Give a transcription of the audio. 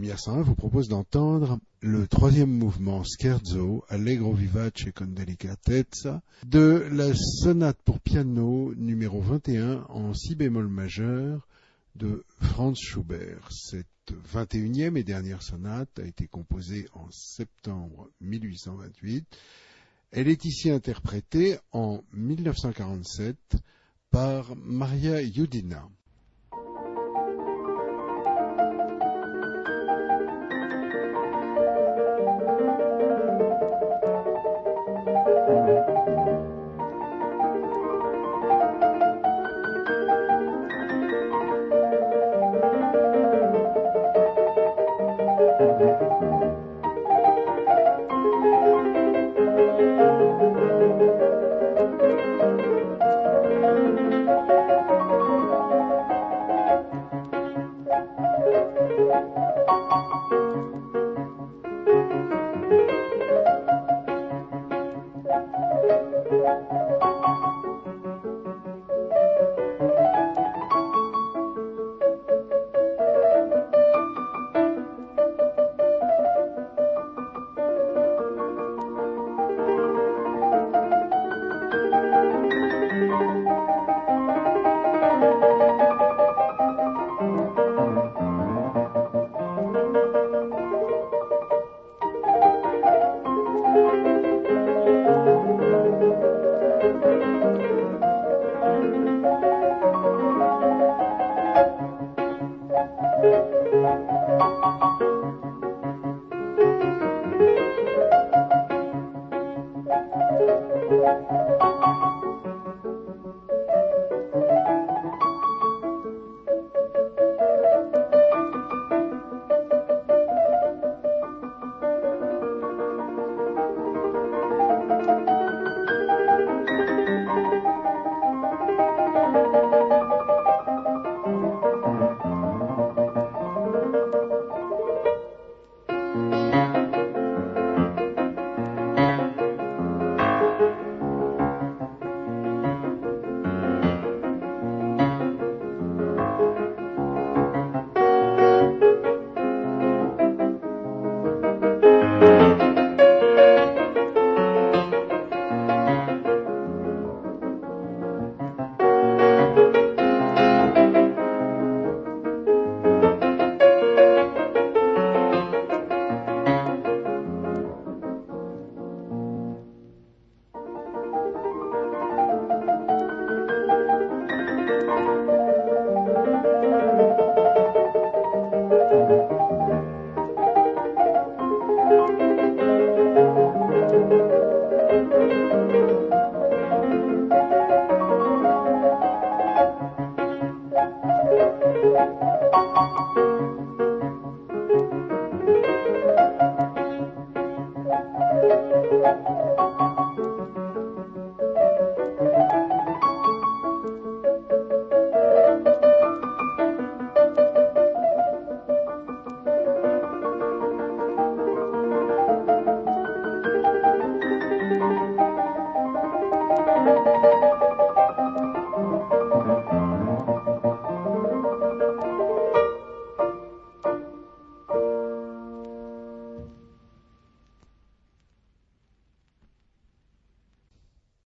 Lumière 101 vous propose d'entendre le troisième mouvement Scherzo, Allegro vivace con delicatezza, de la sonate pour piano numéro 21 en si bémol majeur de Franz Schubert. Cette 21e et dernière sonate a été composée en septembre 1828. Elle est ici interprétée en 1947 par Maria Yudina. Thank you.